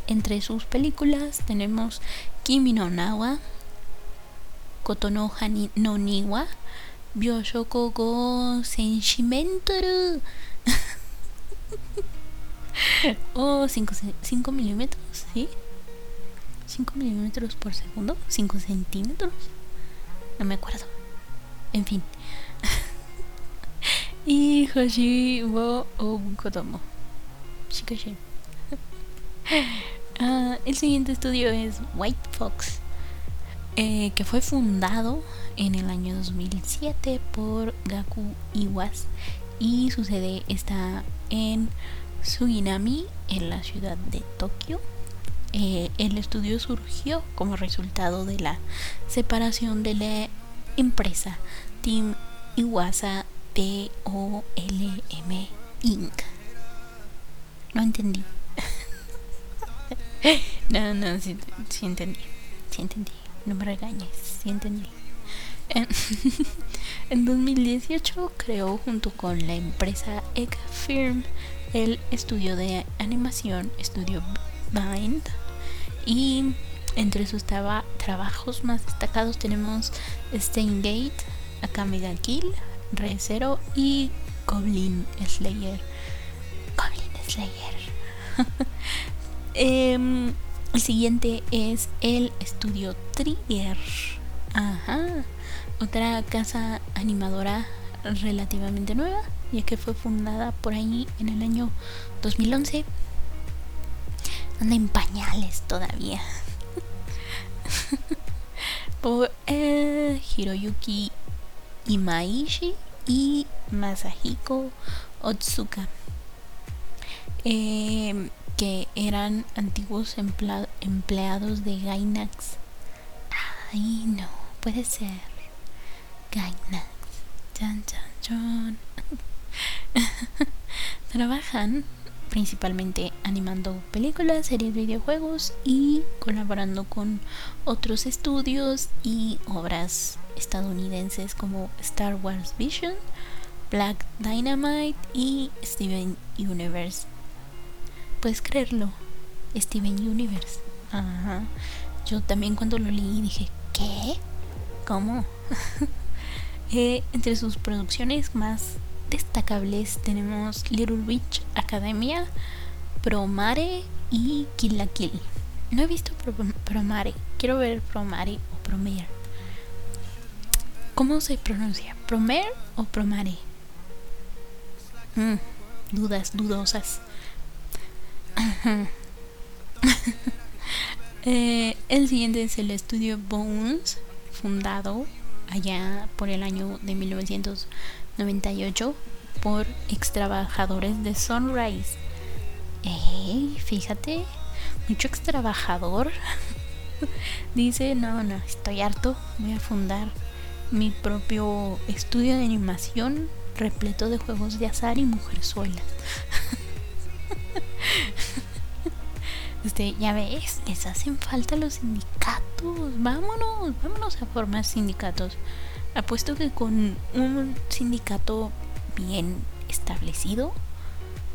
entre sus películas tenemos Kimi no Nawa, Kotono no Niwa, Bioshoko go Senshimentoru. oh, 5 milímetros, ¿sí? 5 milímetros por segundo, 5 centímetros. No me acuerdo. En fin. y Hoshi wo Obukotomo. Shikashi. uh, el siguiente estudio es White Fox. Eh, que fue fundado en el año 2007 por Gaku Iwas y su sede está en Suginami, en la ciudad de Tokio. Eh, el estudio surgió como resultado de la separación de la empresa Team Iwasa T-O-L-M Inc. No entendí. no, no, sí, entendí. Sí entendí. No me regañes, sí entendí. En, 2018 creó junto con la empresa Egg Firm el estudio de animación Studio Bind y entre sus trabajos más destacados tenemos Steingate, Akame Kill, Re Zero y Goblin Slayer. Goblin Slayer. eh, el siguiente es el estudio Trigger. Ajá. Otra casa animadora relativamente nueva, ya que fue fundada por ahí en el año 2011. Anda en pañales todavía. por eh, Hiroyuki Imaishi y Masahiko Otsuka. Eh, que eran antiguos empleados de Gainax. Ay, no, puede ser. Gainax. Chan, chan, chan. Trabajan principalmente animando películas, series, videojuegos y colaborando con otros estudios y obras estadounidenses como Star Wars Vision, Black Dynamite y Steven Universe. Puedes creerlo, Steven Universe. Ajá. Yo también cuando lo leí dije, ¿qué? ¿Cómo? eh, entre sus producciones más destacables tenemos Little Witch Academia, Promare y Kill la Kill. No he visto Promare, quiero ver Promare o Promare. ¿Cómo se pronuncia? ¿Promare o Promare? Mm, dudas, dudosas. Eh, el siguiente es el estudio Bones, fundado allá por el año de 1998 por ex trabajadores de Sunrise. fíjate, mucho ex trabajador. Dice, no, no, estoy harto, voy a fundar mi propio estudio de animación repleto de juegos de azar y mujerzuelas. Este, ya ves, les hacen falta los sindicatos. Vámonos, vámonos a formar sindicatos. Apuesto que con un sindicato bien establecido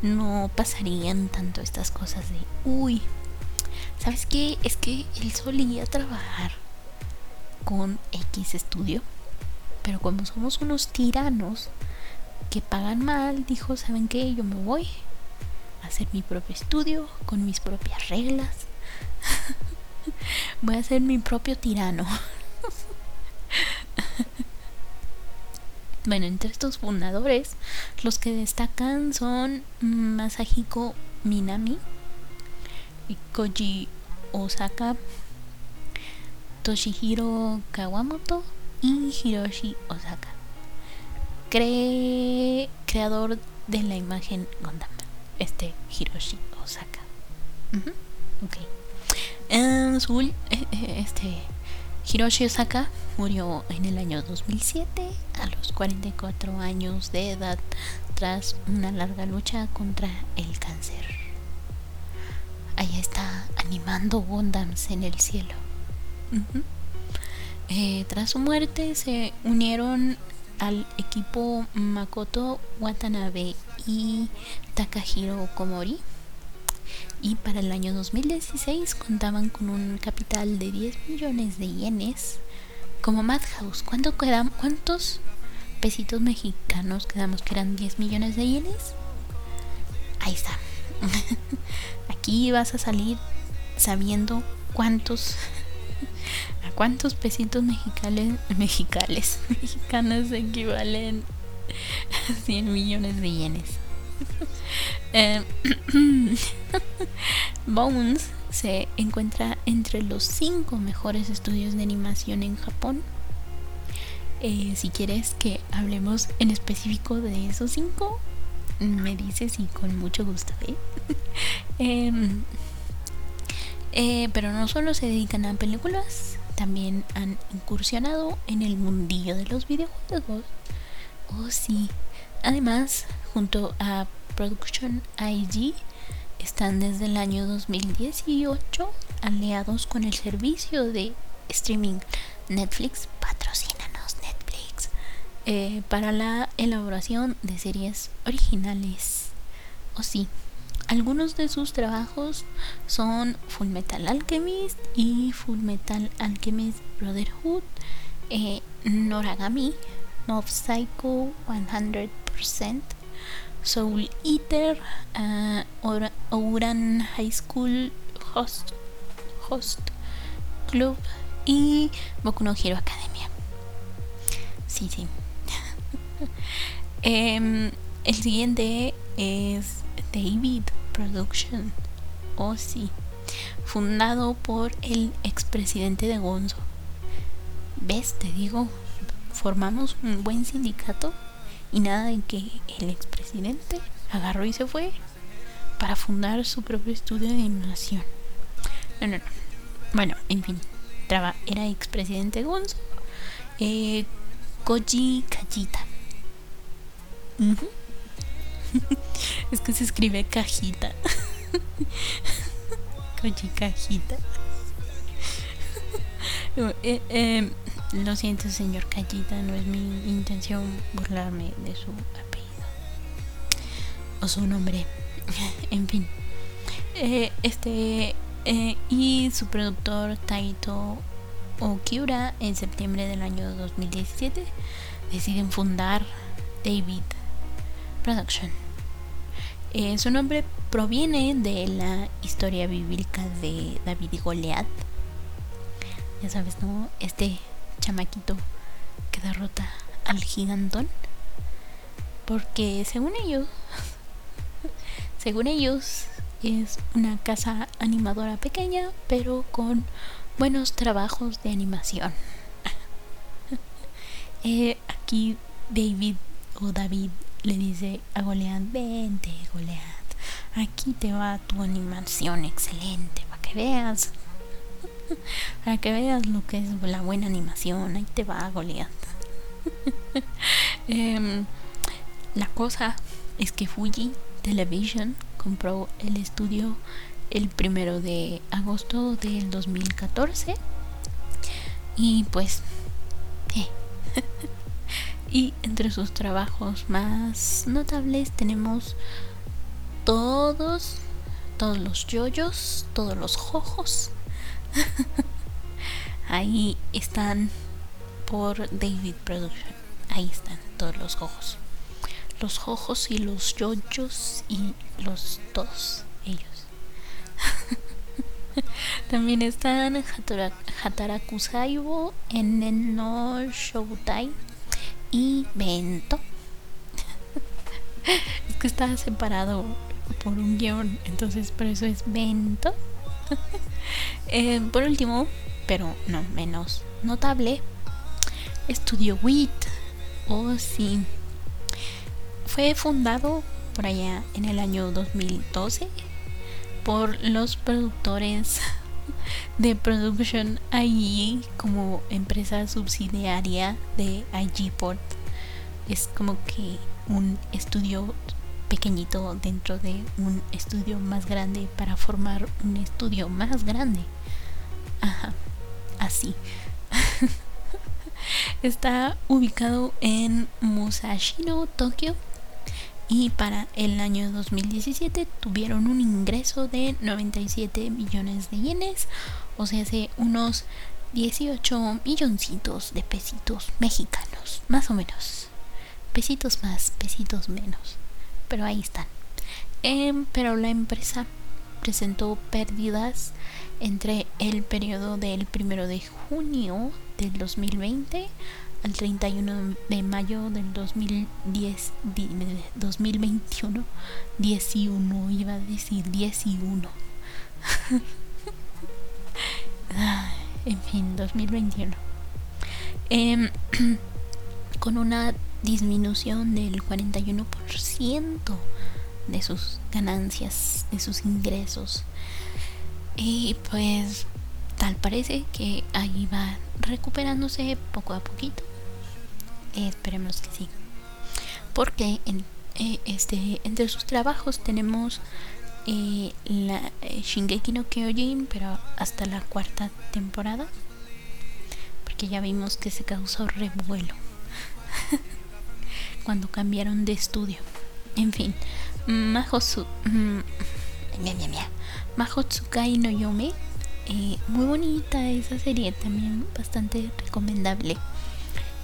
no pasarían tanto estas cosas de, uy, ¿sabes qué? Es que él solía trabajar con X estudio, pero como somos unos tiranos que pagan mal, dijo, ¿saben qué? Yo me voy hacer mi propio estudio con mis propias reglas. voy a ser mi propio tirano. Bueno, entre estos fundadores, los que destacan son Masahiko Minami, Koji Osaka, Toshihiro Kawamoto y Hiroshi Osaka. creador de la imagen Gundam, este Hiroshi Osaka. Ok. Eh, eh, este Hiroshi Osaka murió en el año 2007 a los 44 años de edad tras una larga lucha contra el cáncer. Allá está animando Gundams en el cielo. Eh, tras su muerte se unieron al equipo Makoto Watanabe y Takahiro Komori y para el año 2016 contaban con un capital de 10 millones de yenes como Madhouse. ¿Cuánto quedan, ¿Cuántos pesitos mexicanos quedamos que eran 10 millones de yenes? Ahí está. Aquí vas a salir sabiendo cuántos a cuántos pesitos mexicanos mexicanos mexicanos equivalen 100 millones de yenes. Eh, Bones se encuentra entre los cinco mejores estudios de animación en Japón. Eh, si quieres que hablemos en específico de esos cinco, me dices y con mucho gusto. ¿eh? Em, pero no solo se dedican a películas, también han incursionado en el mundillo de los videojuegos. Oh, sí. Además, junto a Production IG están desde el año 2018 aliados con el servicio de streaming Netflix. Patrocínanos Netflix eh, para la elaboración de series originales. O sí, algunos de sus trabajos son Full Metal Alchemist y Full Metal Alchemist Brotherhood, eh, Noragami, Mob Psycho 100%, Soul Eater, uh, Ouran High School Host, Host Club y Boku no Hero Academia. Sí, sí. eh, el siguiente es David Production. Oh, sí. Fundado por el expresidente de Gonzo. ¿Ves? Te digo, formamos un buen sindicato y nada de que el expresidente agarró y se fue. para fundar su propio estudio de animación. No, no, no. Bueno, en fin. Era expresidente Gonzo. Eh, Koji Kajita. es que se escribe cajita. Koji Cajita. Eh, eh, lo siento, señor Callita, no es mi intención burlarme de su apellido o su nombre. en fin, eh, este y su productor Taito Okiura en septiembre del año 2017 deciden fundar David Production. su nombre proviene de la historia bíblica de David y Goliat ya sabes, ¿no? Este chamaquito que derrota al gigantón. Porque según ellos, según ellos, es una casa animadora pequeña, pero con buenos trabajos de animación. Eh, aquí David o David le dice a Goliath, vente Goliath, aquí te va tu animación excelente para que veas para que veas lo que es la buena animación. Ahí te va, Goliath. Em, la cosa es que Fuji Television compró el estudio el primero de agosto del 2014 y pues eh. y entre sus trabajos más notables tenemos todos todos los yoyos todos los jojos Ahí están por David Production. Ahí están todos los ojos. Los ojos y los yoyos y los todos ellos. También están Hataraku Saibo, Eneno Shoutai y Bento. es que está separado por un guion, entonces por eso es Bento. Eh, por último, pero no menos notable, Estudio WIT, oh, sí, fue fundado por allá en el año 2012 por los productores de Production IG como empresa subsidiaria de IGPort. Es como que un estudio pequeñito dentro de un estudio más grande para formar un estudio más grande. Ajá, así. Está ubicado en Musashino, Tokio. Y para el año 2017 tuvieron un ingreso de 97 millones de yenes, o sea, hace unos 18 milloncitos de pesitos mexicanos, más o menos. Pesitos más, pesitos menos pero ahí están. Em, pero la empresa presentó pérdidas entre el periodo del 1 de junio del 2020 al 31 de mayo del 2010, 2021, 11, iba a decir 11. en fin, 2021. Em, con una disminución del 41% de sus ganancias, de sus ingresos. Y pues tal parece que ahí va recuperándose poco a poquito. esperemos que sí. Porque en, eh, este, entre sus trabajos tenemos eh, la eh, Shingeki no Kyojin, pero hasta la cuarta temporada. Porque ya vimos que se causó revuelo. cuando cambiaron de estudio. En fin, Mahotsu, mm, Mahotsukai no Yome, eh, muy bonita esa serie, también bastante recomendable.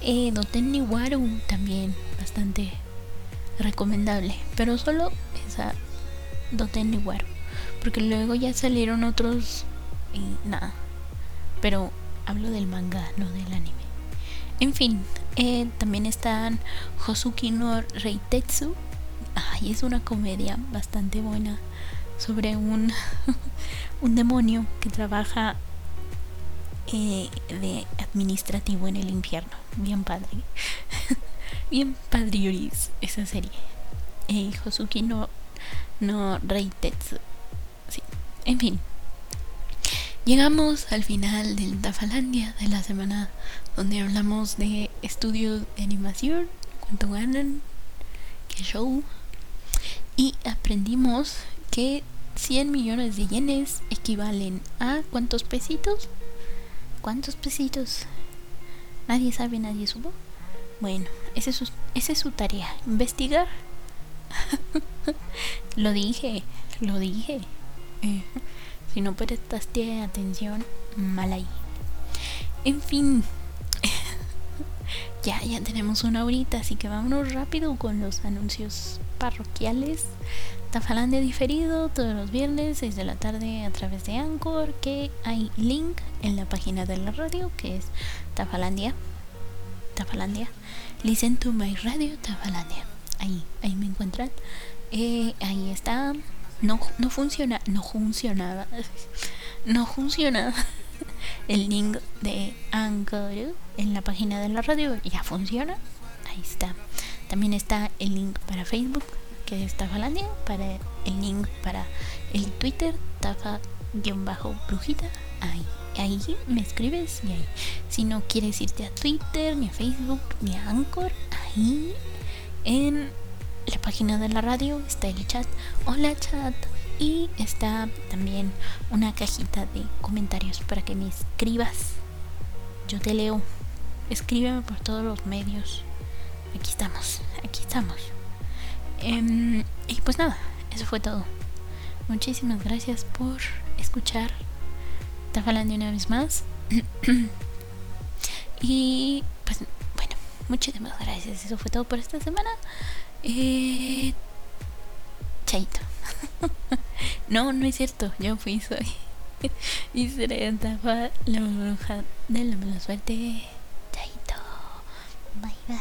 Eh, Doten Niwaru también bastante recomendable, pero solo esa Doten Niwaru, porque luego ya salieron otros y nada. Pero hablo del manga, no del anime. En fin, eh, también están Hosuki no Reitetsu. Ay, es una comedia bastante buena sobre un, un demonio que trabaja eh, de administrativo en el infierno. Bien padre. Bien padriuris esa serie. Eh, Hosuki no no Reitetsu. Sí, en fin. Llegamos al final del Tafalandia de la semana donde hablamos de estudios de animación, cuánto ganan, qué show. Y aprendimos que 100 millones de yenes equivalen a cuántos pesitos. ¿Cuántos pesitos? Nadie sabe, nadie supo. Bueno, esa es su, esa es su tarea, investigar. lo dije, lo dije. Eh, si no prestaste atención, mal ahí. En fin, ya, ya tenemos una horita, así que vámonos rápido con los anuncios parroquiales. Tafalandia diferido todos los viernes 6 de la tarde a través de Anchor, que hay link en la página de la radio, que es Tafalandia. Tafalandia. Listen to my radio Tafalandia. Ahí, ahí me encuentran. Eh, ahí está. No, no funciona, no funcionaba. No funciona el link de Anchor en la página de la radio. Ya funciona. Ahí está. También está el link para Facebook que es Tafalandia, para el link para el Twitter, Tafa-brujita, ahí. Ahí me escribes y ahí. Si no quieres irte a Twitter, ni a Facebook, ni a Anchor, ahí en la página de la radio está el chat. Hola chat. Y está también una cajita de comentarios para que me escribas. Yo te leo. Escríbeme por todos los medios. Aquí estamos, aquí estamos. Em, y pues nada, eso fue todo. Muchísimas gracias por escuchar Tafalandia una vez más. y pues bueno, muchísimas gracias. Eso fue todo por esta semana. Eh, chaito. no, no es cierto. Yo fui, soy. y seré Tafa, la bruja de la mala suerte. Chaito. Bye bye.